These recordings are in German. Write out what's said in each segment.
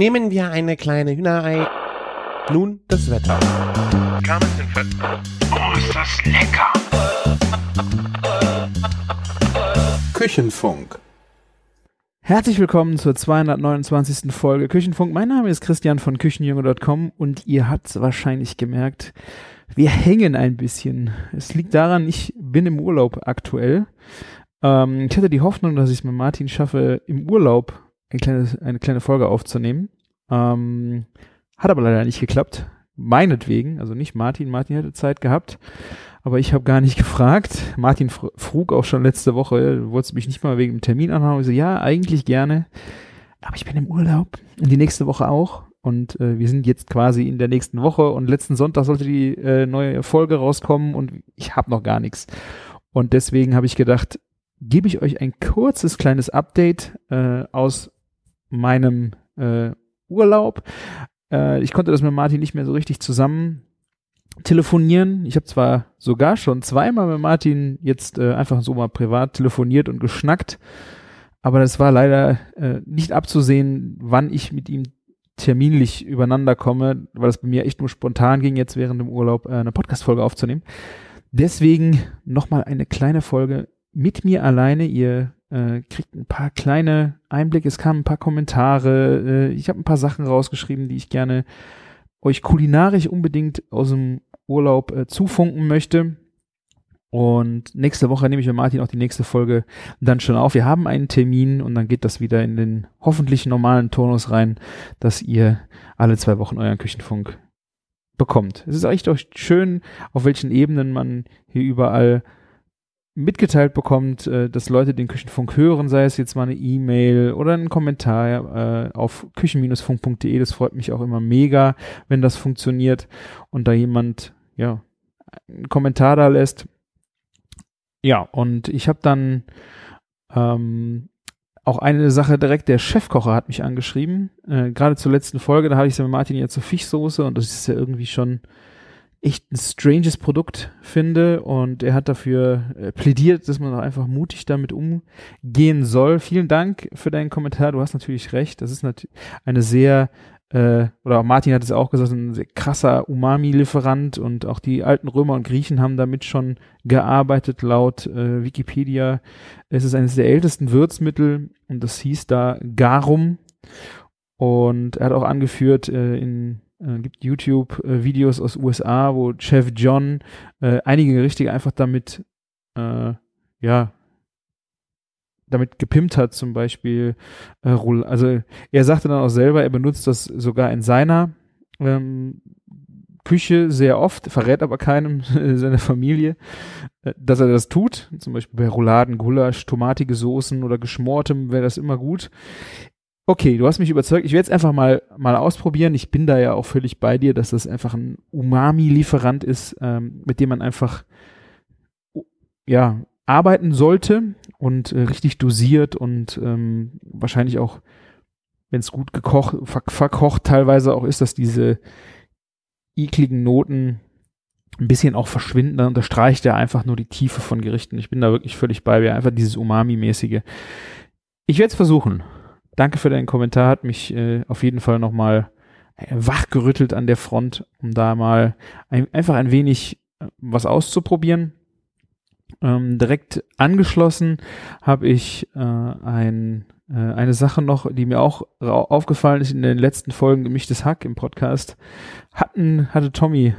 Nehmen wir eine kleine Hühnerei. Nun das Wetter. Oh, ist das lecker! Küchenfunk. Herzlich willkommen zur 229. Folge Küchenfunk. Mein Name ist Christian von Küchenjunge.com und ihr habt es wahrscheinlich gemerkt, wir hängen ein bisschen. Es liegt daran, ich bin im Urlaub aktuell. Ähm, ich hatte die Hoffnung, dass ich es mit Martin schaffe, im Urlaub eine kleine, eine kleine Folge aufzunehmen. Ähm, hat aber leider nicht geklappt. Meinetwegen, also nicht Martin. Martin hätte Zeit gehabt, aber ich habe gar nicht gefragt. Martin fr frug auch schon letzte Woche, du wolltest mich nicht mal wegen dem Termin anhauen. Ich so, ja, eigentlich gerne, aber ich bin im Urlaub und die nächste Woche auch. Und äh, wir sind jetzt quasi in der nächsten Woche und letzten Sonntag sollte die äh, neue Folge rauskommen und ich habe noch gar nichts. Und deswegen habe ich gedacht, gebe ich euch ein kurzes kleines Update äh, aus meinem äh, Urlaub. Äh, ich konnte das mit Martin nicht mehr so richtig zusammen telefonieren. Ich habe zwar sogar schon zweimal mit Martin jetzt äh, einfach so mal privat telefoniert und geschnackt, aber das war leider äh, nicht abzusehen, wann ich mit ihm terminlich übereinander komme, weil es bei mir echt nur spontan ging, jetzt während dem Urlaub äh, eine Podcast-Folge aufzunehmen. Deswegen nochmal eine kleine Folge mit mir alleine. Ihr äh, kriegt ein paar kleine Einblicke, es kamen ein paar Kommentare, äh, ich habe ein paar Sachen rausgeschrieben, die ich gerne euch kulinarisch unbedingt aus dem Urlaub äh, zufunken möchte. Und nächste Woche nehme ich mit Martin auch die nächste Folge dann schon auf. Wir haben einen Termin und dann geht das wieder in den hoffentlich normalen Turnus rein, dass ihr alle zwei Wochen euren Küchenfunk bekommt. Es ist echt auch schön, auf welchen Ebenen man hier überall mitgeteilt bekommt, äh, dass Leute den Küchenfunk hören, sei es jetzt mal eine E-Mail oder ein Kommentar äh, auf küchen-funk.de. Das freut mich auch immer mega, wenn das funktioniert und da jemand ja einen Kommentar da lässt. Ja, und ich habe dann ähm, auch eine Sache direkt, der Chefkocher hat mich angeschrieben. Äh, Gerade zur letzten Folge, da habe ich es ja mit Martin ja zur Fischsoße und das ist ja irgendwie schon echt ein stranges Produkt finde und er hat dafür äh, plädiert, dass man auch einfach mutig damit umgehen soll. Vielen Dank für deinen Kommentar. Du hast natürlich recht. Das ist natürlich eine sehr äh, oder Martin hat es auch gesagt, ein sehr krasser Umami-Lieferant und auch die alten Römer und Griechen haben damit schon gearbeitet. Laut äh, Wikipedia es ist eines der ältesten Würzmittel und das hieß da Garum. Und er hat auch angeführt, äh, in äh, gibt YouTube-Videos aus USA, wo Chef John äh, einige Gerichte einfach damit, äh, ja, damit gepimpt hat, zum Beispiel, äh, also er sagte dann auch selber, er benutzt das sogar in seiner ähm, Küche sehr oft, verrät aber keinem seiner Familie, äh, dass er das tut. Zum Beispiel bei Rouladen, Gulasch, tomatige Soßen oder geschmortem wäre das immer gut. Okay, du hast mich überzeugt. Ich werde es einfach mal, mal ausprobieren. Ich bin da ja auch völlig bei dir, dass das einfach ein Umami-Lieferant ist, ähm, mit dem man einfach ja, arbeiten sollte und äh, richtig dosiert und ähm, wahrscheinlich auch, wenn es gut gekocht, ver verkocht teilweise auch ist, dass diese ekligen Noten ein bisschen auch verschwinden. Dann unterstreicht er einfach nur die Tiefe von Gerichten. Ich bin da wirklich völlig bei mir. Einfach dieses Umami-mäßige. Ich werde es versuchen. Danke für deinen Kommentar, hat mich äh, auf jeden Fall nochmal äh, wachgerüttelt an der Front, um da mal ein, einfach ein wenig äh, was auszuprobieren. Ähm, direkt angeschlossen habe ich äh, ein, äh, eine Sache noch, die mir auch aufgefallen ist in den letzten Folgen gemischtes Hack im Podcast. Hatten, hatte Tommy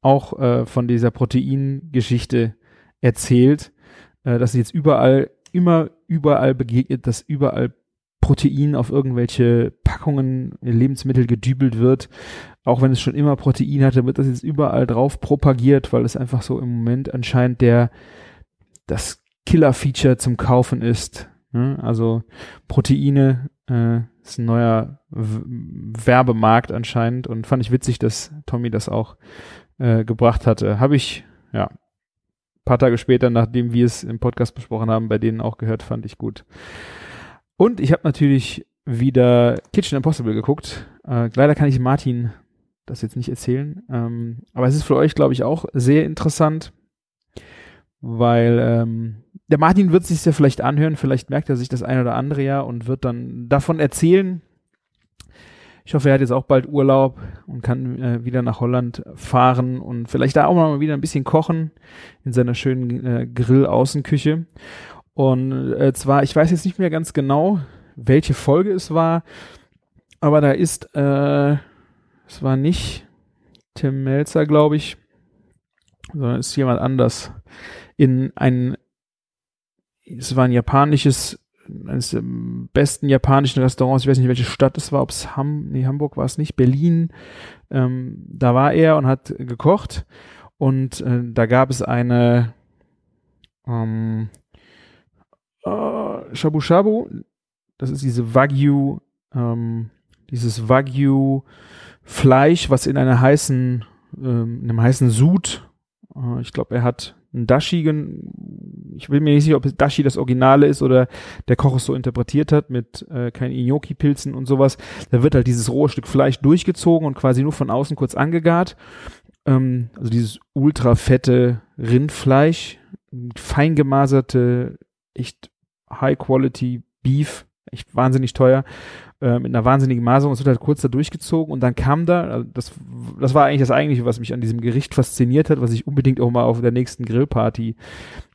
auch äh, von dieser Proteingeschichte erzählt, äh, dass jetzt überall, immer überall begegnet, dass überall Protein auf irgendwelche Packungen, Lebensmittel gedübelt wird. Auch wenn es schon immer Protein hatte, wird das jetzt überall drauf propagiert, weil es einfach so im Moment anscheinend der, das Killer-Feature zum Kaufen ist. Ne? Also Proteine äh, ist ein neuer w Werbemarkt anscheinend und fand ich witzig, dass Tommy das auch äh, gebracht hatte. Habe ich, ja, paar Tage später, nachdem wir es im Podcast besprochen haben, bei denen auch gehört, fand ich gut. Und ich habe natürlich wieder Kitchen Impossible geguckt. Äh, leider kann ich Martin das jetzt nicht erzählen. Ähm, aber es ist für euch, glaube ich, auch sehr interessant, weil ähm, der Martin wird sich ja vielleicht anhören, vielleicht merkt er sich das eine oder andere ja und wird dann davon erzählen. Ich hoffe, er hat jetzt auch bald Urlaub und kann äh, wieder nach Holland fahren und vielleicht da auch mal wieder ein bisschen kochen in seiner schönen äh, Grill-Außenküche. Und äh, zwar, ich weiß jetzt nicht mehr ganz genau, welche Folge es war, aber da ist, äh, es war nicht Tim Melzer, glaube ich, sondern es ist jemand anders. In ein, es war ein japanisches, eines der besten japanischen Restaurants, ich weiß nicht, welche Stadt es war, ob es Ham, nee, Hamburg war es nicht, Berlin, ähm, da war er und hat gekocht und äh, da gab es eine ähm, äh, Shabu Shabu, das ist diese Wagyu, ähm, dieses Wagyu Fleisch, was in einer heißen, ähm, in einem heißen Sud, äh, ich glaube, er hat ein Dashi, ich will mir nicht sicher, ob Dashi das Originale ist oder der Koch es so interpretiert hat mit äh, keinen Inoki-Pilzen und sowas. Da wird halt dieses rohe Stück Fleisch durchgezogen und quasi nur von außen kurz angegart. Ähm, also dieses ultra fette Rindfleisch, fein gemaserte, echt High-Quality Beef, echt wahnsinnig teuer, äh, mit einer wahnsinnigen Maserung. Es wird halt kurz da durchgezogen und dann kam da, also das, das war eigentlich das Eigentliche, was mich an diesem Gericht fasziniert hat, was ich unbedingt auch mal auf der nächsten Grillparty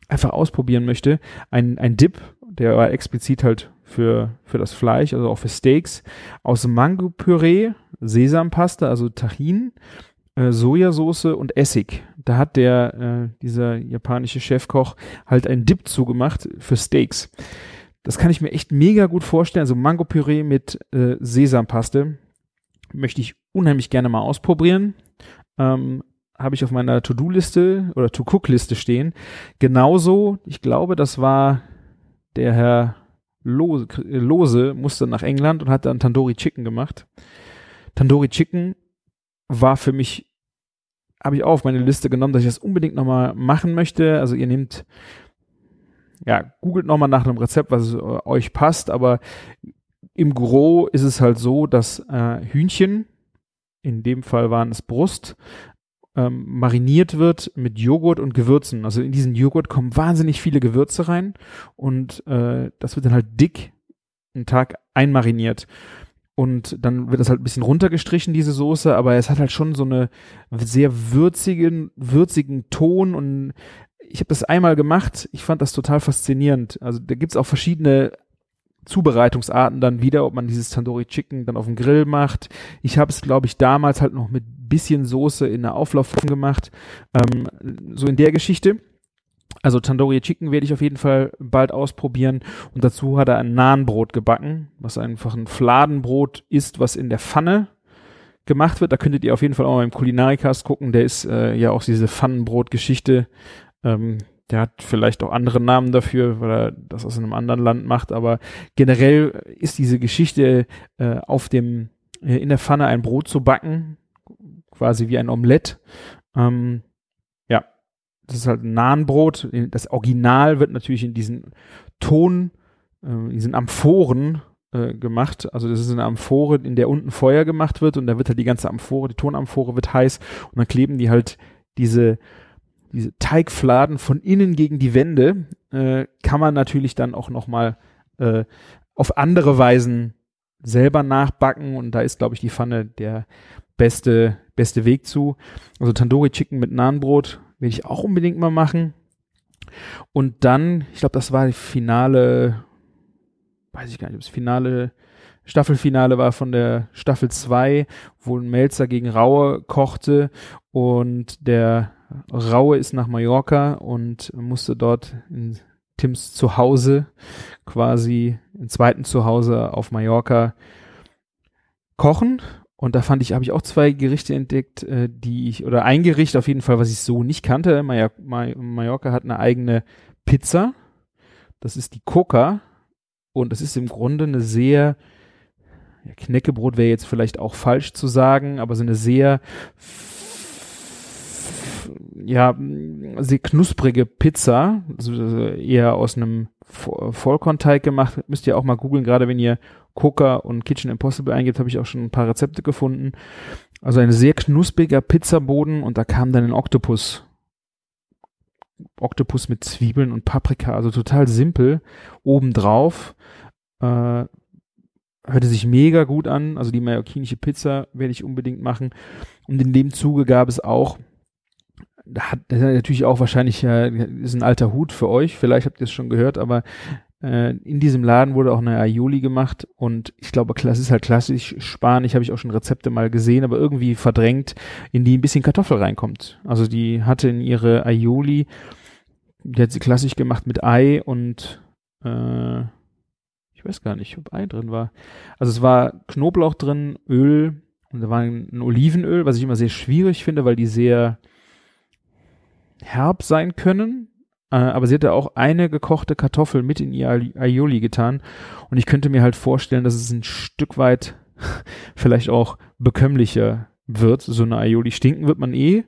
einfach ausprobieren möchte. Ein, ein Dip, der war explizit halt für, für das Fleisch, also auch für Steaks, aus Mango-Püree, Sesampaste, also Tahin, äh, Sojasauce und Essig. Da hat der, äh, dieser japanische Chefkoch halt einen Dip zugemacht für Steaks. Das kann ich mir echt mega gut vorstellen. Also Mango-Püree mit äh, Sesampaste möchte ich unheimlich gerne mal ausprobieren. Ähm, habe ich auf meiner To-Do-Liste oder To-Cook-Liste stehen. Genauso, ich glaube, das war der Herr Lose, Lose musste nach England und hat dann Tandoori Chicken gemacht. Tandoori Chicken war für mich, habe ich auch auf meine Liste genommen, dass ich das unbedingt nochmal machen möchte. Also ihr nehmt, ja, googelt nochmal nach einem Rezept, was euch passt, aber im Gros ist es halt so, dass äh, Hühnchen, in dem Fall waren es Brust, ähm, mariniert wird mit Joghurt und Gewürzen. Also in diesen Joghurt kommen wahnsinnig viele Gewürze rein und äh, das wird dann halt dick einen Tag einmariniert. Und dann wird das halt ein bisschen runtergestrichen, diese Soße, aber es hat halt schon so eine sehr würzigen, würzigen Ton und ich habe das einmal gemacht, ich fand das total faszinierend. Also da gibt's auch verschiedene Zubereitungsarten dann wieder, ob man dieses Tandoori Chicken dann auf dem Grill macht. Ich habe es, glaube ich, damals halt noch mit bisschen Soße in der Auflaufform gemacht. Ähm, so in der Geschichte. Also Tandoori Chicken werde ich auf jeden Fall bald ausprobieren. Und dazu hat er ein Nahenbrot gebacken, was einfach ein Fladenbrot ist, was in der Pfanne gemacht wird. Da könntet ihr auf jeden Fall auch mal im Kulinarikast gucken. Der ist äh, ja auch diese Pfannenbrot-Geschichte. Ähm, der hat vielleicht auch andere Namen dafür, weil er das aus einem anderen Land macht, aber generell ist diese Geschichte äh, auf dem äh, in der Pfanne ein Brot zu backen, quasi wie ein Omelett. Ähm, das ist halt ein Nahenbrot. Das Original wird natürlich in diesen Ton, äh, diesen Amphoren äh, gemacht. Also das ist eine Amphore, in der unten Feuer gemacht wird und da wird halt die ganze Amphore, die Tonamphore wird heiß und dann kleben die halt diese diese Teigfladen von innen gegen die Wände äh, kann man natürlich dann auch noch mal äh, auf andere Weisen selber nachbacken und da ist glaube ich die Pfanne der beste beste Weg zu. Also Tandoori Chicken mit Nahenbrot will ich auch unbedingt mal machen. Und dann, ich glaube, das war die Finale, weiß ich gar nicht, ob das Finale Staffelfinale war von der Staffel 2, wo ein Melzer gegen Raue kochte und der Raue ist nach Mallorca und musste dort in Tims Zuhause quasi im zweiten Zuhause auf Mallorca kochen. Und da fand ich, habe ich auch zwei Gerichte entdeckt, äh, die ich, oder ein Gericht auf jeden Fall, was ich so nicht kannte. Mallorca hat eine eigene Pizza. Das ist die Coca. Und das ist im Grunde eine sehr, ja, Knäckebrot wäre jetzt vielleicht auch falsch zu sagen, aber so eine sehr ja, sehr knusprige Pizza, also eher aus einem Vollkornteig gemacht. Müsst ihr auch mal googeln, gerade wenn ihr Coca und Kitchen Impossible eingibt, habe ich auch schon ein paar Rezepte gefunden. Also ein sehr knuspriger Pizzaboden und da kam dann ein Oktopus. Oktopus mit Zwiebeln und Paprika, also total simpel. Obendrauf äh, hörte sich mega gut an. Also die mallorquinische Pizza werde ich unbedingt machen. Und in dem Zuge gab es auch, hat das ist natürlich auch wahrscheinlich, ja, ist ein alter Hut für euch, vielleicht habt ihr es schon gehört, aber äh, in diesem Laden wurde auch eine Aioli gemacht und ich glaube, das ist halt klassisch Spanisch, habe ich auch schon Rezepte mal gesehen, aber irgendwie verdrängt, in die ein bisschen Kartoffel reinkommt. Also die hatte in ihre Aioli, die hat sie klassisch gemacht mit Ei und äh, ich weiß gar nicht, ob Ei drin war. Also es war Knoblauch drin, Öl und da war ein Olivenöl, was ich immer sehr schwierig finde, weil die sehr herb sein können. Äh, aber sie hatte auch eine gekochte Kartoffel mit in ihr Aioli getan. Und ich könnte mir halt vorstellen, dass es ein Stück weit vielleicht auch bekömmlicher wird. So eine Aioli stinken wird man eh.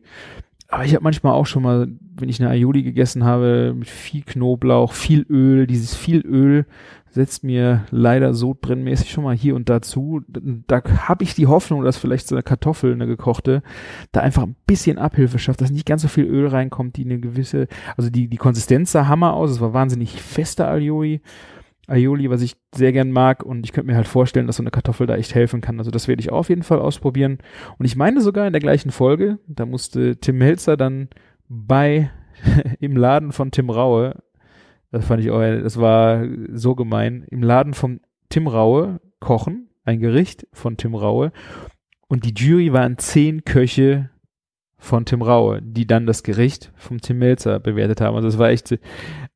Aber ich habe manchmal auch schon mal, wenn ich eine Aioli gegessen habe, mit viel Knoblauch, viel Öl, dieses viel Öl setzt mir leider sodbrennmäßig schon mal hier und da zu. Da habe ich die Hoffnung, dass vielleicht so eine Kartoffel, eine gekochte, da einfach ein bisschen Abhilfe schafft, dass nicht ganz so viel Öl reinkommt, die eine gewisse, also die, die Konsistenz sah Hammer aus, es war wahnsinnig feste Aioli. Aioli, was ich sehr gern mag und ich könnte mir halt vorstellen, dass so eine Kartoffel da echt helfen kann. Also das werde ich auf jeden Fall ausprobieren. Und ich meine sogar in der gleichen Folge, da musste Tim Melzer dann bei im Laden von Tim Raue das fand ich auch, das war so gemein. Im Laden von Tim Raue kochen, ein Gericht von Tim Raue. Und die Jury waren zehn Köche von Tim Raue, die dann das Gericht vom Tim Melzer bewertet haben. Also das war echt,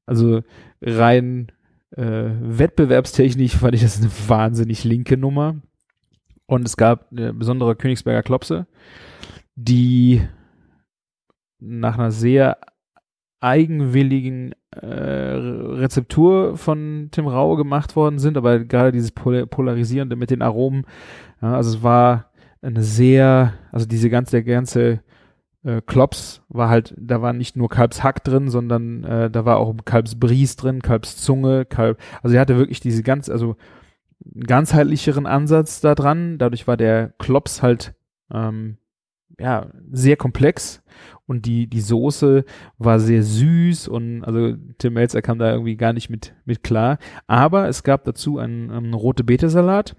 also rein äh, wettbewerbstechnisch fand ich das eine wahnsinnig linke Nummer. Und es gab eine besondere Königsberger Klopse, die nach einer sehr eigenwilligen äh, Rezeptur von Tim Raue gemacht worden sind, aber gerade dieses Pol Polarisierende mit den Aromen, ja, also es war eine sehr, also diese ganze, der ganze äh, Klops war halt, da war nicht nur Kalbshack drin, sondern äh, da war auch Kalbsbries drin, Kalbszunge, Kalb, also er hatte wirklich diese ganz, also ganzheitlicheren Ansatz da dran, dadurch war der Klops halt ähm, ja, sehr komplex und die, die Soße war sehr süß und also Tim Melzer kam da irgendwie gar nicht mit, mit klar. Aber es gab dazu einen, einen rote Beete-Salat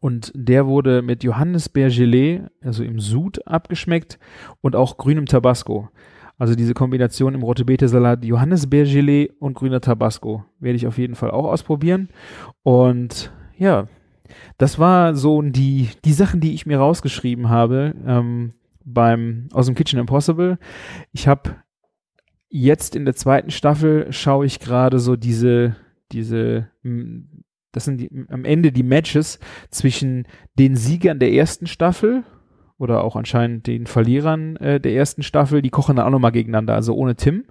und der wurde mit Johannisbeergelee, also im Sud, abgeschmeckt und auch grünem Tabasco. Also diese Kombination im rote Beete-Salat, Johannisbeergelee und grüner Tabasco werde ich auf jeden Fall auch ausprobieren. Und ja, das war so die, die Sachen, die ich mir rausgeschrieben habe ähm, beim aus dem Kitchen Impossible. Ich habe jetzt in der zweiten Staffel schaue ich gerade so diese, diese, das sind die, am Ende die Matches zwischen den Siegern der ersten Staffel oder auch anscheinend den Verlierern äh, der ersten Staffel. Die kochen dann auch nochmal gegeneinander, also ohne Tim.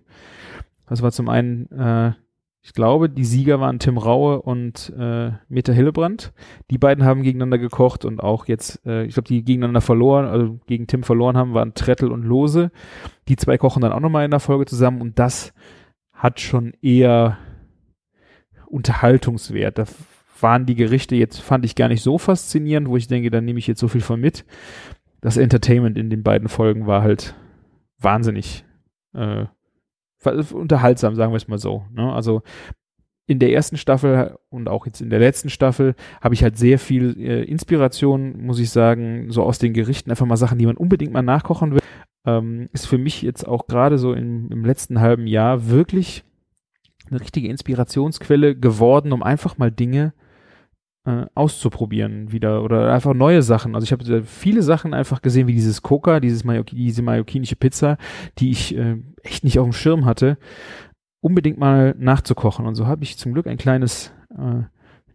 Das war zum einen äh, ich glaube, die Sieger waren Tim Raue und äh, Meta Hillebrand. Die beiden haben gegeneinander gekocht und auch jetzt, äh, ich glaube, die gegeneinander verloren, also gegen Tim verloren haben, waren Trettel und Lose. Die zwei kochen dann auch nochmal in der Folge zusammen und das hat schon eher Unterhaltungswert. Da waren die Gerichte jetzt, fand ich gar nicht so faszinierend, wo ich denke, da nehme ich jetzt so viel von mit. Das Entertainment in den beiden Folgen war halt wahnsinnig äh, unterhaltsam, sagen wir es mal so. Ne? Also in der ersten Staffel und auch jetzt in der letzten Staffel habe ich halt sehr viel äh, Inspiration, muss ich sagen, so aus den Gerichten, einfach mal Sachen, die man unbedingt mal nachkochen will. Ähm, ist für mich jetzt auch gerade so im, im letzten halben Jahr wirklich eine richtige Inspirationsquelle geworden, um einfach mal Dinge äh, auszuprobieren wieder oder einfach neue Sachen. Also ich habe viele Sachen einfach gesehen, wie dieses Coca, dieses Mallorqui diese mallorquinische Pizza, die ich äh, echt nicht auf dem Schirm hatte, unbedingt mal nachzukochen. Und so habe ich zum Glück ein kleines äh,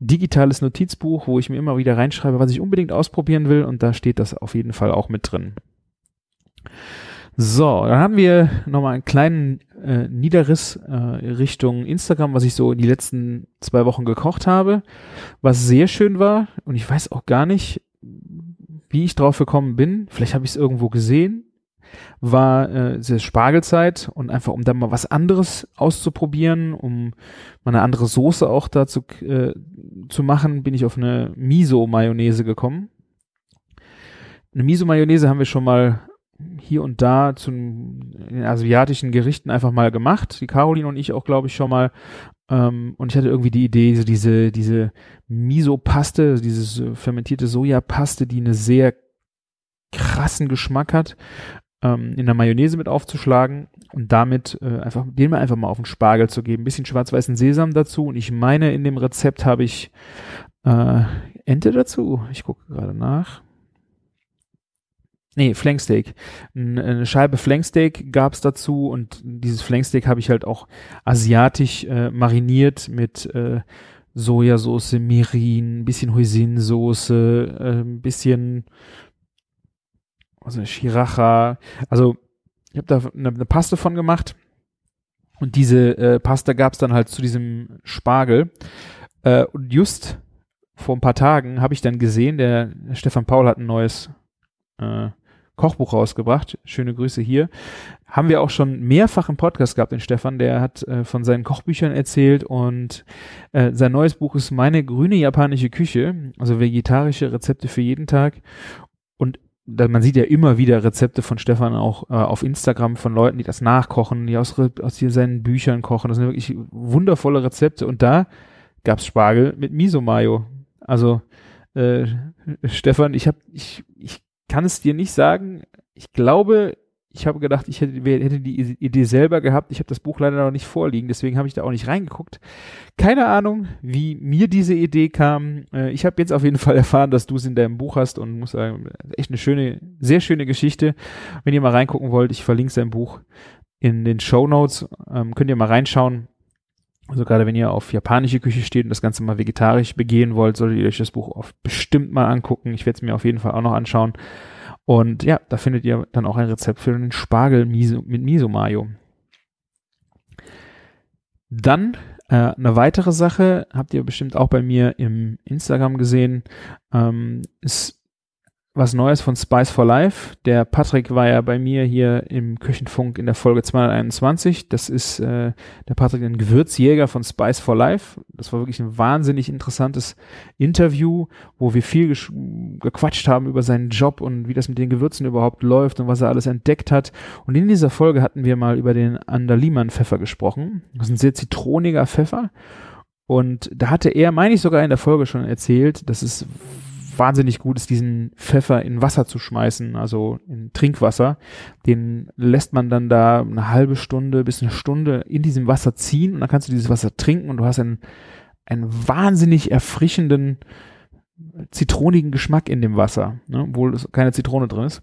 digitales Notizbuch, wo ich mir immer wieder reinschreibe, was ich unbedingt ausprobieren will und da steht das auf jeden Fall auch mit drin. So, dann haben wir nochmal einen kleinen äh, Niederriss äh, Richtung Instagram, was ich so in die letzten zwei Wochen gekocht habe, was sehr schön war und ich weiß auch gar nicht, wie ich drauf gekommen bin. Vielleicht habe ich es irgendwo gesehen. War äh, es Spargelzeit und einfach um dann mal was anderes auszuprobieren, um mal eine andere Soße auch dazu äh, zu machen, bin ich auf eine Miso-Mayonnaise gekommen. Eine Miso-Mayonnaise haben wir schon mal hier und da zu den asiatischen Gerichten einfach mal gemacht. Die Caroline und ich auch, glaube ich, schon mal. Ähm, und ich hatte irgendwie die Idee, so diese, diese Miso-Paste, also diese fermentierte Sojapaste, die eine sehr krassen Geschmack hat, ähm, in der Mayonnaise mit aufzuschlagen und damit äh, einfach, den mal einfach mal auf den Spargel zu geben. Ein bisschen schwarz-weißen Sesam dazu. Und ich meine, in dem Rezept habe ich äh, Ente dazu. Ich gucke gerade nach. Nee, Flanksteak. Eine Scheibe Flanksteak gab's dazu und dieses Flanksteak habe ich halt auch asiatisch äh, mariniert mit äh, Sojasauce, Mirin, ein bisschen Hoisinsoße, äh, ein bisschen also Shiracha. Also ich habe da eine, eine, Paste von gemacht und diese äh, Paste gab's dann halt zu diesem Spargel. Äh, und just vor ein paar Tagen habe ich dann gesehen, der, Stefan Paul hat ein neues äh, Kochbuch rausgebracht. Schöne Grüße hier. Haben wir auch schon mehrfach im Podcast gehabt, den Stefan, der hat äh, von seinen Kochbüchern erzählt und äh, sein neues Buch ist Meine grüne japanische Küche, also vegetarische Rezepte für jeden Tag. Und man sieht ja immer wieder Rezepte von Stefan auch äh, auf Instagram von Leuten, die das nachkochen, die aus, aus seinen Büchern kochen. Das sind wirklich wundervolle Rezepte. Und da gab's Spargel mit Miso-Mayo. Also äh, Stefan, ich habe ich, ich kann es dir nicht sagen. Ich glaube, ich habe gedacht, ich hätte, hätte die Idee selber gehabt. Ich habe das Buch leider noch nicht vorliegen, deswegen habe ich da auch nicht reingeguckt. Keine Ahnung, wie mir diese Idee kam. Äh, ich habe jetzt auf jeden Fall erfahren, dass du es in deinem Buch hast und muss sagen, echt eine schöne, sehr schöne Geschichte. Wenn ihr mal reingucken wollt, ich verlinke sein Buch in den Show Notes. Ähm, könnt ihr mal reinschauen. Also gerade wenn ihr auf japanische Küche steht und das Ganze mal vegetarisch begehen wollt, solltet ihr euch das Buch oft bestimmt mal angucken. Ich werde es mir auf jeden Fall auch noch anschauen. Und ja, da findet ihr dann auch ein Rezept für den Spargel mit Miso-Mayo. Dann äh, eine weitere Sache, habt ihr bestimmt auch bei mir im Instagram gesehen, ähm, ist was Neues von Spice for Life. Der Patrick war ja bei mir hier im Küchenfunk in der Folge 221. Das ist äh, der Patrick, ein Gewürzjäger von Spice for Life. Das war wirklich ein wahnsinnig interessantes Interview, wo wir viel gequatscht haben über seinen Job und wie das mit den Gewürzen überhaupt läuft und was er alles entdeckt hat. Und in dieser Folge hatten wir mal über den Andaliman-Pfeffer gesprochen. Das ist ein sehr zitroniger Pfeffer. Und da hatte er, meine ich sogar in der Folge schon erzählt, dass es wahnsinnig gut ist, diesen Pfeffer in Wasser zu schmeißen, also in Trinkwasser. Den lässt man dann da eine halbe Stunde bis eine Stunde in diesem Wasser ziehen und dann kannst du dieses Wasser trinken und du hast einen, einen wahnsinnig erfrischenden, zitronigen Geschmack in dem Wasser, ne, obwohl keine Zitrone drin ist.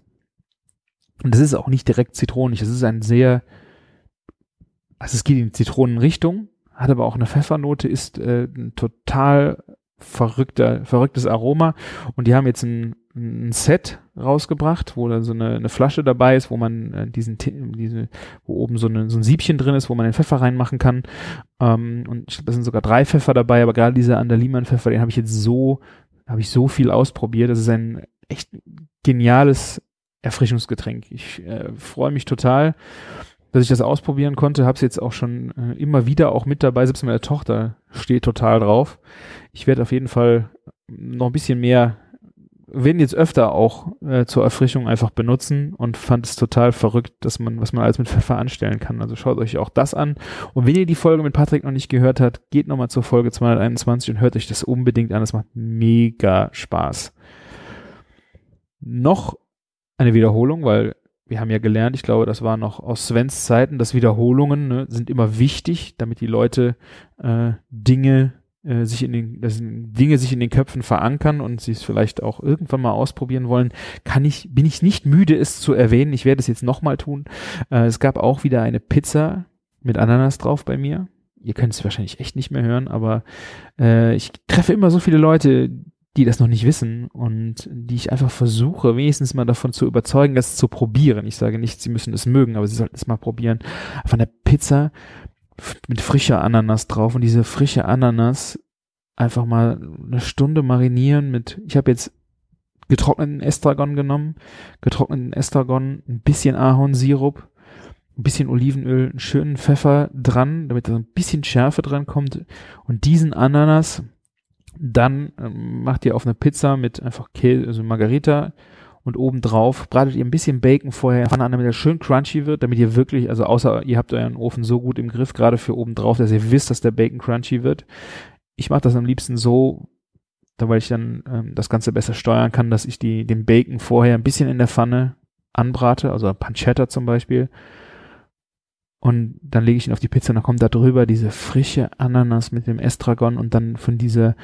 Und das ist auch nicht direkt zitronig, das ist ein sehr, also es geht in Zitronenrichtung, hat aber auch eine Pfeffernote, ist äh, total verrückter, verrücktes Aroma. Und die haben jetzt ein, ein Set rausgebracht, wo da so eine, eine Flasche dabei ist, wo man äh, diesen, diese, wo oben so, eine, so ein Siebchen drin ist, wo man den Pfeffer reinmachen kann. Ähm, und da sind sogar drei Pfeffer dabei, aber gerade dieser Andaliman-Pfeffer, den habe ich jetzt so, habe ich so viel ausprobiert. Das ist ein echt geniales Erfrischungsgetränk. Ich äh, freue mich total dass ich das ausprobieren konnte, habe es jetzt auch schon äh, immer wieder auch mit dabei, selbst meine Tochter steht total drauf. Ich werde auf jeden Fall noch ein bisschen mehr, wenn jetzt öfter auch äh, zur Erfrischung einfach benutzen und fand es total verrückt, dass man, was man alles mit Pfeffer anstellen kann. Also schaut euch auch das an. Und wenn ihr die Folge mit Patrick noch nicht gehört habt, geht nochmal zur Folge 221 und hört euch das unbedingt an. Das macht mega Spaß. Noch eine Wiederholung, weil wir haben ja gelernt, ich glaube, das war noch aus Svens Zeiten, dass Wiederholungen ne, sind immer wichtig, damit die Leute äh, Dinge äh, sich in den, dass Dinge sich in den Köpfen verankern und sie es vielleicht auch irgendwann mal ausprobieren wollen, kann ich, bin ich nicht müde, es zu erwähnen. Ich werde es jetzt nochmal tun. Äh, es gab auch wieder eine Pizza mit Ananas drauf bei mir. Ihr könnt es wahrscheinlich echt nicht mehr hören, aber äh, ich treffe immer so viele Leute, die das noch nicht wissen und die ich einfach versuche, wenigstens mal davon zu überzeugen, das zu probieren. Ich sage nicht, sie müssen es mögen, aber sie sollten es mal probieren. Von der Pizza mit frischer Ananas drauf und diese frische Ananas einfach mal eine Stunde marinieren mit, ich habe jetzt getrockneten Estragon genommen, getrockneten Estragon, ein bisschen Ahornsirup, ein bisschen Olivenöl, einen schönen Pfeffer dran, damit da ein bisschen Schärfe dran kommt und diesen Ananas dann ähm, macht ihr auf eine Pizza mit einfach Käse, also Margarita und obendrauf bratet ihr ein bisschen Bacon vorher in an, damit er schön crunchy wird, damit ihr wirklich, also außer ihr habt euren Ofen so gut im Griff, gerade für obendrauf, dass ihr wisst, dass der Bacon crunchy wird. Ich mache das am liebsten so, weil ich dann ähm, das Ganze besser steuern kann, dass ich die, den Bacon vorher ein bisschen in der Pfanne anbrate, also Pancetta zum Beispiel. Und dann lege ich ihn auf die Pizza und dann kommt da drüber diese frische Ananas mit dem Estragon und dann von dieser,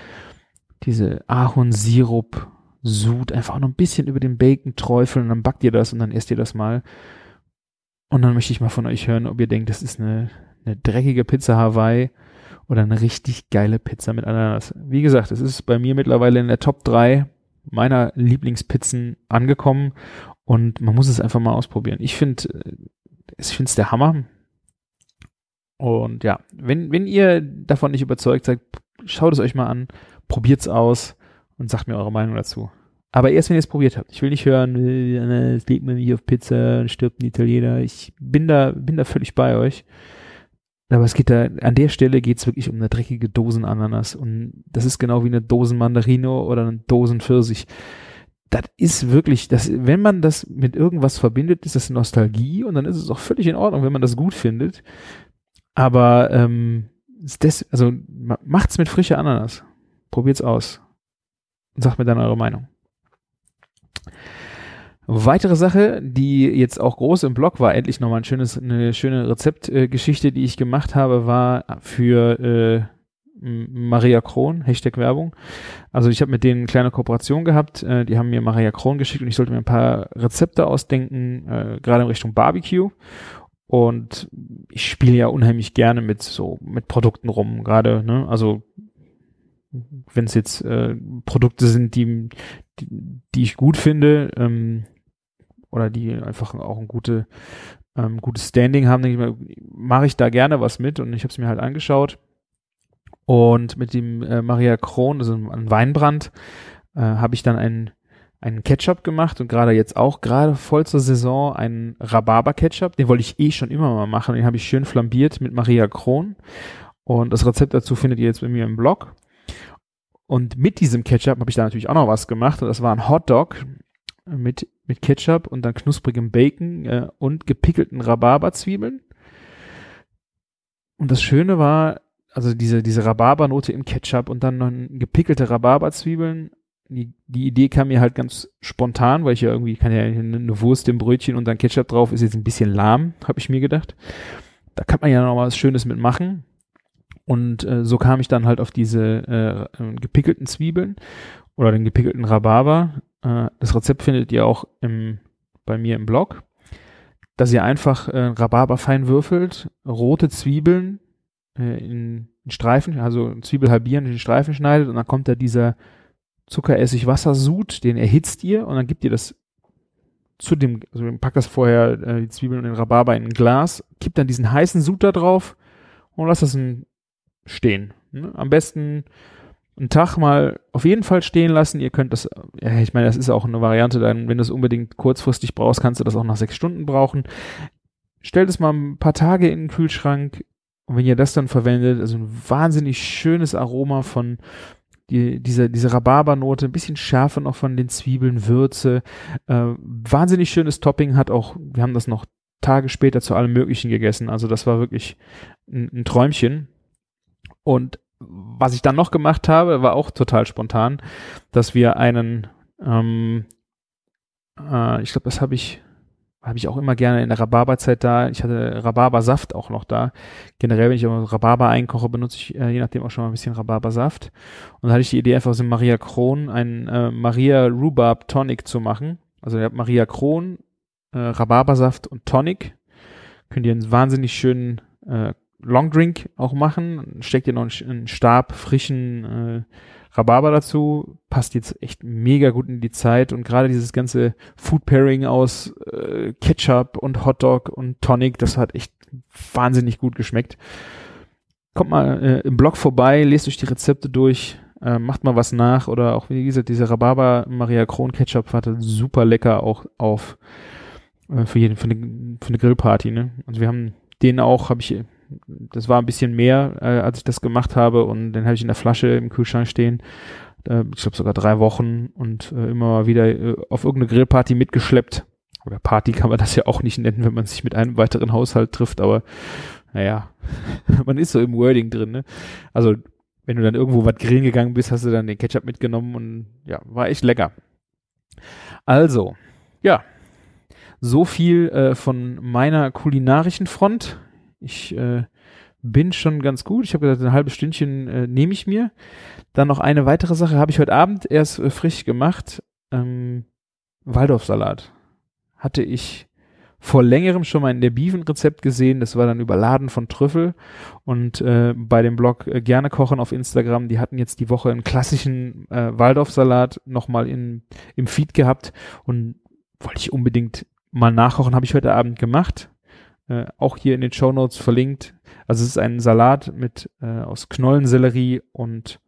diese Ahornsirup Sud einfach noch ein bisschen über den Bacon träufeln und dann backt ihr das und dann esst ihr das mal. Und dann möchte ich mal von euch hören, ob ihr denkt, das ist eine, eine dreckige Pizza Hawaii oder eine richtig geile Pizza mit Ananas. Wie gesagt, es ist bei mir mittlerweile in der Top 3 meiner Lieblingspizzen angekommen und man muss es einfach mal ausprobieren. Ich finde, ich finde es der Hammer. Und ja, wenn, wenn ihr davon nicht überzeugt seid, schaut es euch mal an, probiert's aus und sagt mir eure Meinung dazu. Aber erst, wenn ihr es probiert habt. Ich will nicht hören, äh, es legt mir nicht auf Pizza stirbt ein Italiener. Ich bin da, bin da völlig bei euch. Aber es geht da, an der Stelle geht es wirklich um eine dreckige Dosenananas. Und das ist genau wie eine Dosen Mandarino oder eine Dosen Pfirsich. Das ist wirklich, das, wenn man das mit irgendwas verbindet, ist das Nostalgie und dann ist es auch völlig in Ordnung, wenn man das gut findet. Aber ähm, das, also macht's mit frischer Ananas. Probiert's aus. Und sagt mir dann eure Meinung. Weitere Sache, die jetzt auch groß im Blog war, endlich nochmal ein schönes, eine schöne Rezeptgeschichte, äh, die ich gemacht habe, war für äh, Maria Kron, Hashtag Werbung. Also ich habe mit denen eine kleine Kooperation gehabt, äh, die haben mir Maria Kron geschickt und ich sollte mir ein paar Rezepte ausdenken, äh, gerade in Richtung Barbecue. Und ich spiele ja unheimlich gerne mit so mit Produkten rum, gerade, ne? Also wenn es jetzt äh, Produkte sind, die, die, die ich gut finde, ähm, oder die einfach auch ein gute, ähm, gutes Standing haben, mache ich da gerne was mit und ich habe es mir halt angeschaut. Und mit dem äh, Maria Kron, also ein Weinbrand, äh, habe ich dann einen, einen Ketchup gemacht und gerade jetzt auch, gerade voll zur Saison, einen Rhabarber-Ketchup. Den wollte ich eh schon immer mal machen. Den habe ich schön flambiert mit Maria Kron. Und das Rezept dazu findet ihr jetzt bei mir im Blog. Und mit diesem Ketchup habe ich da natürlich auch noch was gemacht. Und das war ein Hotdog mit, mit Ketchup und dann knusprigem Bacon äh, und gepickelten Rhabarberzwiebeln. Und das Schöne war, also diese, diese Rhabarbernote im Ketchup und dann noch gepickelte Rhabarberzwiebeln. Die, die Idee kam mir halt ganz spontan, weil ich ja irgendwie, kann ja eine Wurst im Brötchen und dann Ketchup drauf, ist jetzt ein bisschen lahm, habe ich mir gedacht. Da kann man ja noch was Schönes mitmachen. Und äh, so kam ich dann halt auf diese äh, gepickelten Zwiebeln oder den gepickelten Rhabarber. Äh, das Rezept findet ihr auch im, bei mir im Blog. Dass ihr einfach äh, Rhabarber fein würfelt, rote Zwiebeln äh, in, in Streifen, also Zwiebel halbieren, in Streifen schneidet und dann kommt da dieser Zuckeressig Wassersud, den erhitzt ihr und dann gebt ihr das zu dem, also packt das vorher äh, die Zwiebeln und den Rhabarber in ein Glas, kippt dann diesen heißen Sud da drauf und lasst das stehen. Ne? Am besten einen Tag mal auf jeden Fall stehen lassen. Ihr könnt das, ja, ich meine, das ist auch eine Variante, dann, wenn du es unbedingt kurzfristig brauchst, kannst du das auch nach sechs Stunden brauchen. Stellt es mal ein paar Tage in den Kühlschrank und wenn ihr das dann verwendet, also ein wahnsinnig schönes Aroma von die, diese, diese Rhabarbernote, ein bisschen Schärfe noch von den Zwiebeln, Würze, äh, wahnsinnig schönes Topping hat auch, wir haben das noch Tage später zu allem Möglichen gegessen, also das war wirklich ein, ein Träumchen. Und was ich dann noch gemacht habe, war auch total spontan, dass wir einen, ähm, äh, ich glaube, das habe ich, habe ich auch immer gerne in der Rhabarberzeit da. Ich hatte Rhabarbersaft auch noch da. Generell, wenn ich Rhabarber einkoche, benutze ich äh, je nachdem auch schon mal ein bisschen Rhabarbersaft. Und da hatte ich die Idee, einfach aus dem Maria Kron einen äh, Maria Rhubarb Tonic zu machen. Also ihr habt Maria Kron, äh, Rhabarbersaft und Tonic. Könnt ihr einen wahnsinnig schönen äh, Long Drink auch machen. Steckt ihr noch einen, einen Stab frischen äh, Rhabarber dazu. Passt jetzt echt mega gut in die Zeit. Und gerade dieses ganze Food Pairing aus äh, Ketchup und Hotdog und Tonic, das hat echt wahnsinnig gut geschmeckt. Kommt mal äh, im Blog vorbei, lest euch die Rezepte durch, äh, macht mal was nach. Oder auch, wie gesagt, diese Rhabarber Maria Kron Ketchup hatte super lecker auch auf äh, für jeden, für eine, für eine Grillparty. Ne? Also wir haben den auch, habe ich das war ein bisschen mehr, äh, als ich das gemacht habe und den habe ich in der Flasche im Kühlschrank stehen. äh, ich glaube sogar drei Wochen und äh, immer mal wieder äh, auf irgendeine Grillparty mitgeschleppt. Oder Party kann man das ja auch nicht nennen, wenn man sich mit einem weiteren Haushalt trifft, aber naja, man ist so im Wording drin, ne? Also, wenn du dann irgendwo was grillen gegangen bist, hast du dann den Ketchup mitgenommen und ja, war echt lecker. Also, ja, so viel äh, von meiner kulinarischen Front. Ich äh, bin schon ganz gut. Ich habe gesagt, ein halbes Stündchen äh, nehme ich mir. Dann noch eine weitere Sache habe ich heute Abend erst äh, frisch gemacht. Ähm, Waldorfsalat. Hatte ich vor längerem schon mal in der Beefen-Rezept gesehen. Das war dann überladen von Trüffel. Und äh, bei dem Blog äh, Gerne Kochen auf Instagram, die hatten jetzt die Woche einen klassischen äh, Waldorfsalat nochmal in, im Feed gehabt. Und wollte ich unbedingt mal nachkochen. Habe ich heute Abend gemacht. Äh, auch hier in den Show Notes verlinkt. Also es ist ein Salat mit äh, aus Knollensellerie und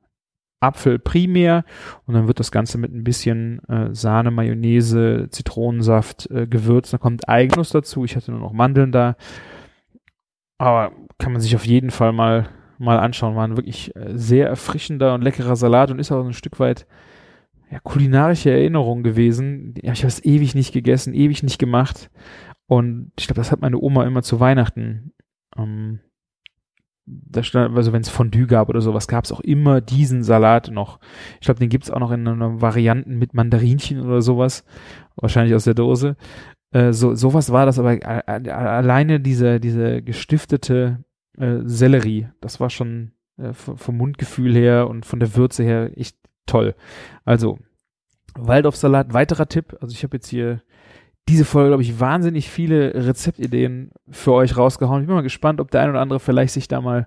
Apfel primär und dann wird das Ganze mit ein bisschen äh, Sahne, Mayonnaise, Zitronensaft äh, gewürzt. Da kommt Eigennuss dazu. Ich hatte nur noch Mandeln da. Aber kann man sich auf jeden Fall mal, mal anschauen. War ein wirklich äh, sehr erfrischender und leckerer Salat und ist auch ein Stück weit ja, kulinarische Erinnerung gewesen. Ja, ich habe es ewig nicht gegessen, ewig nicht gemacht. Und ich glaube, das hat meine Oma immer zu Weihnachten ähm, da stand, also wenn es Fondue gab oder sowas, gab es auch immer diesen Salat noch. Ich glaube, den gibt es auch noch in einer Varianten mit Mandarinchen oder sowas. Wahrscheinlich aus der Dose. Äh, so, sowas war das, aber alleine diese, diese gestiftete äh, Sellerie, das war schon äh, vom Mundgefühl her und von der Würze her echt toll. Also, Waldorfsalat, weiterer Tipp. Also ich habe jetzt hier diese Folge, glaube ich, wahnsinnig viele Rezeptideen für euch rausgehauen. Ich bin mal gespannt, ob der ein oder andere vielleicht sich da mal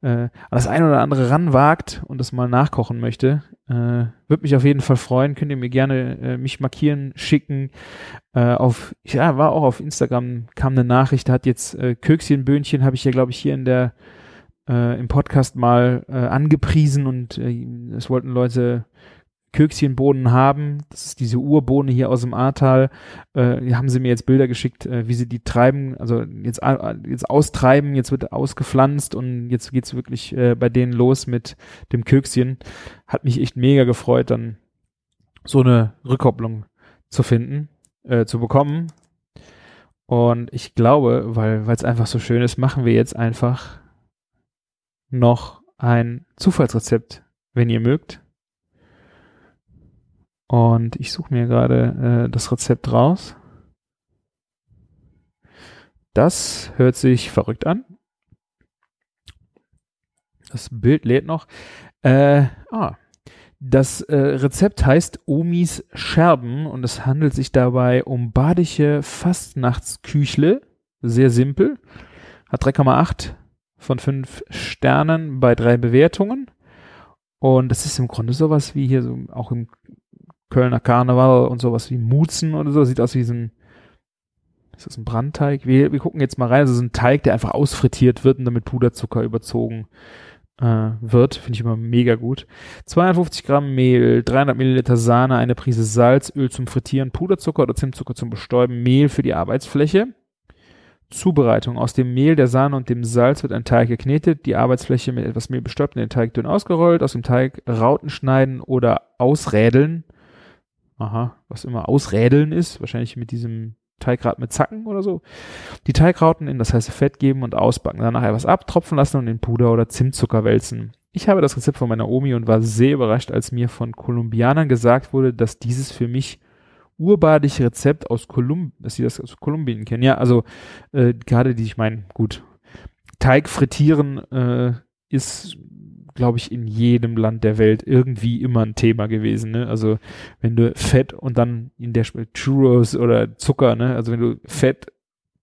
äh, an das ein oder andere ranwagt und das mal nachkochen möchte. Äh, Würde mich auf jeden Fall freuen. Könnt ihr mir gerne äh, mich markieren, schicken. Äh, auf, ja, war auch auf Instagram, kam eine Nachricht, hat jetzt äh, Kökschenböhnchen, habe ich ja, glaube ich, hier in der äh, im Podcast mal äh, angepriesen und äh, es wollten Leute Kökschenbohnen haben. Das ist diese Urbohne hier aus dem Ahrtal. Äh, haben sie mir jetzt Bilder geschickt, äh, wie sie die treiben, also jetzt, äh, jetzt austreiben, jetzt wird ausgepflanzt und jetzt geht's wirklich äh, bei denen los mit dem Kökschen. Hat mich echt mega gefreut, dann so eine Rückkopplung zu finden, äh, zu bekommen. Und ich glaube, weil es einfach so schön ist, machen wir jetzt einfach noch ein Zufallsrezept, wenn ihr mögt. Und ich suche mir gerade äh, das Rezept raus. Das hört sich verrückt an. Das Bild lädt noch. Äh, ah, das äh, Rezept heißt Omis Scherben und es handelt sich dabei um badische Fastnachtsküchle. Sehr simpel. Hat 3,8 von 5 Sternen bei drei Bewertungen. Und das ist im Grunde sowas wie hier so auch im Kölner Karneval und sowas wie Mutzen oder so. Sieht aus wie so ein, ist das ein Brandteig? Wir, wir gucken jetzt mal rein. Also so ein Teig, der einfach ausfrittiert wird und dann mit Puderzucker überzogen äh, wird. Finde ich immer mega gut. 250 Gramm Mehl, 300 Milliliter Sahne, eine Prise Salz, Öl zum Frittieren, Puderzucker oder Zimtzucker zum Bestäuben, Mehl für die Arbeitsfläche. Zubereitung. Aus dem Mehl, der Sahne und dem Salz wird ein Teig geknetet, die Arbeitsfläche mit etwas Mehl bestäubt und den Teig dünn ausgerollt, aus dem Teig Rauten schneiden oder ausrädeln aha, was immer ausrädeln ist, wahrscheinlich mit diesem Teigrad mit Zacken oder so, die Teigrauten in das heiße Fett geben und ausbacken, danach etwas abtropfen lassen und in Puder oder Zimtzucker wälzen. Ich habe das Rezept von meiner Omi und war sehr überrascht, als mir von Kolumbianern gesagt wurde, dass dieses für mich urbadische Rezept aus Kolumbien, dass sie das aus Kolumbien kennen. Ja, also äh, gerade die, ich meine, gut, Teig frittieren äh, ist glaube ich, in jedem Land der Welt irgendwie immer ein Thema gewesen. Ne? Also wenn du Fett und dann in der Spiel Churros oder Zucker, ne? also wenn du Fett,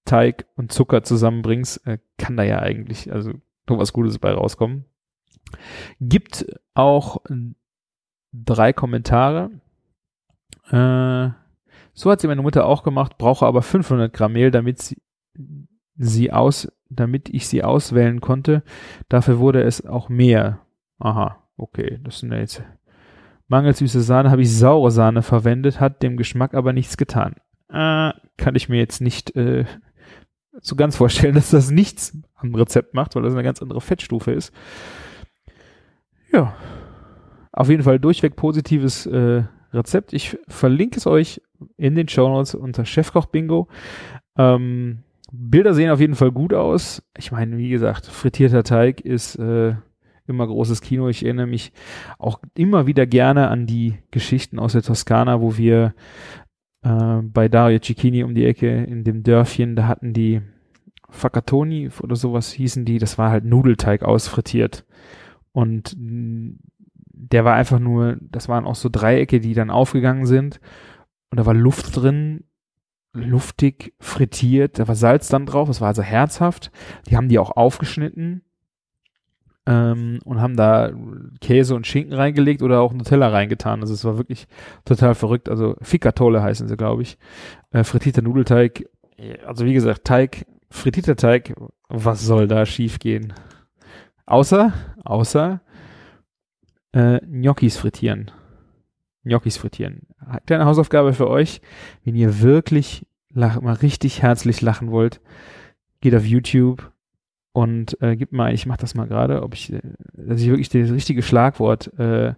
Teig und Zucker zusammenbringst, äh, kann da ja eigentlich also noch was Gutes bei rauskommen. Gibt auch drei Kommentare. Äh, so hat sie meine Mutter auch gemacht, brauche aber 500 Gramm Mehl, damit sie, sie aus, damit ich sie auswählen konnte. Dafür wurde es auch mehr. Aha, okay, das sind ja jetzt mangelsüße Sahne, habe ich saure Sahne verwendet, hat dem Geschmack aber nichts getan. Äh, kann ich mir jetzt nicht äh, so ganz vorstellen, dass das nichts am Rezept macht, weil das eine ganz andere Fettstufe ist. Ja, Auf jeden Fall durchweg positives äh, Rezept. Ich verlinke es euch in den Show Notes unter Chefkoch Bingo. Ähm, Bilder sehen auf jeden Fall gut aus. Ich meine, wie gesagt, frittierter Teig ist äh, immer großes Kino. Ich erinnere mich auch immer wieder gerne an die Geschichten aus der Toskana, wo wir äh, bei Dario Cicchini um die Ecke in dem Dörfchen, da hatten die Fakatoni oder sowas hießen die, das war halt Nudelteig ausfrittiert. Und der war einfach nur, das waren auch so Dreiecke, die dann aufgegangen sind. Und da war Luft drin, luftig frittiert, da war Salz dann drauf, es war also herzhaft. Die haben die auch aufgeschnitten ähm, und haben da Käse und Schinken reingelegt oder auch Nutella reingetan. Also es war wirklich total verrückt. Also Ficatole heißen sie, glaube ich. Äh, frittierter Nudelteig. Also wie gesagt, Teig, frittierter Teig, was soll da schiefgehen? Außer, außer äh, Gnocchis frittieren. Gnocchis frittieren. Kleine Hausaufgabe für euch, wenn ihr wirklich lach, mal richtig herzlich lachen wollt, geht auf YouTube und äh, gib mal, ich mach das mal gerade, ob ich, äh, dass ich wirklich das richtige Schlagwort äh,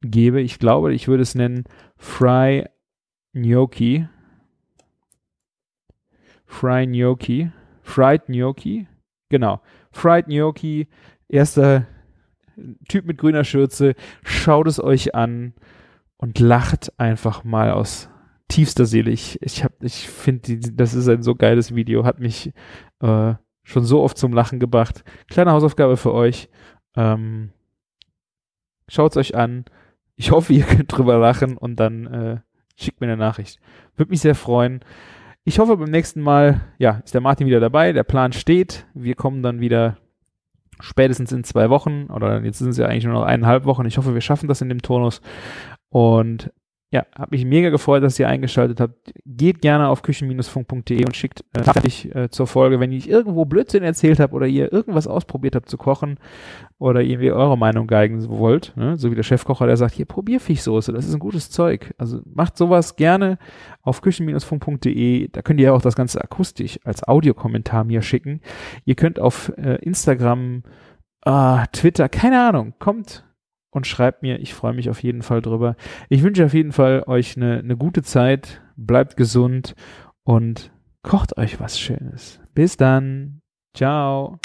gebe. Ich glaube, ich würde es nennen Fry Gnocchi. Fry Gnocchi. Fried Gnocchi. Genau. Fried Gnocchi. Erster Typ mit grüner Schürze. Schaut es euch an und lacht einfach mal aus tiefster Seele. Ich, ich, hab, ich finde, das ist ein so geiles Video. Hat mich äh, schon so oft zum Lachen gebracht. Kleine Hausaufgabe für euch. Ähm, Schaut es euch an. Ich hoffe, ihr könnt drüber lachen und dann äh, schickt mir eine Nachricht. Würde mich sehr freuen. Ich hoffe, beim nächsten Mal, ja, ist der Martin wieder dabei. Der Plan steht. Wir kommen dann wieder spätestens in zwei Wochen oder jetzt sind es ja eigentlich nur noch eineinhalb Wochen. Ich hoffe, wir schaffen das in dem Turnus. Und ja, habe mich mega gefreut, dass ihr eingeschaltet habt. Geht gerne auf küchen-funk.de und schickt äh, fertig äh, zur Folge, wenn ich irgendwo Blödsinn erzählt habe oder ihr irgendwas ausprobiert habt zu kochen oder irgendwie eure Meinung geigen wollt, ne? so wie der Chefkocher, der sagt, hier probier Fischsoße, das ist ein gutes Zeug. Also macht sowas gerne auf küchen-funk.de. Da könnt ihr ja auch das Ganze akustisch als Audiokommentar mir schicken. Ihr könnt auf äh, Instagram, äh, Twitter, keine Ahnung, kommt und schreibt mir. Ich freue mich auf jeden Fall drüber. Ich wünsche auf jeden Fall euch eine, eine gute Zeit. Bleibt gesund und kocht euch was Schönes. Bis dann. Ciao.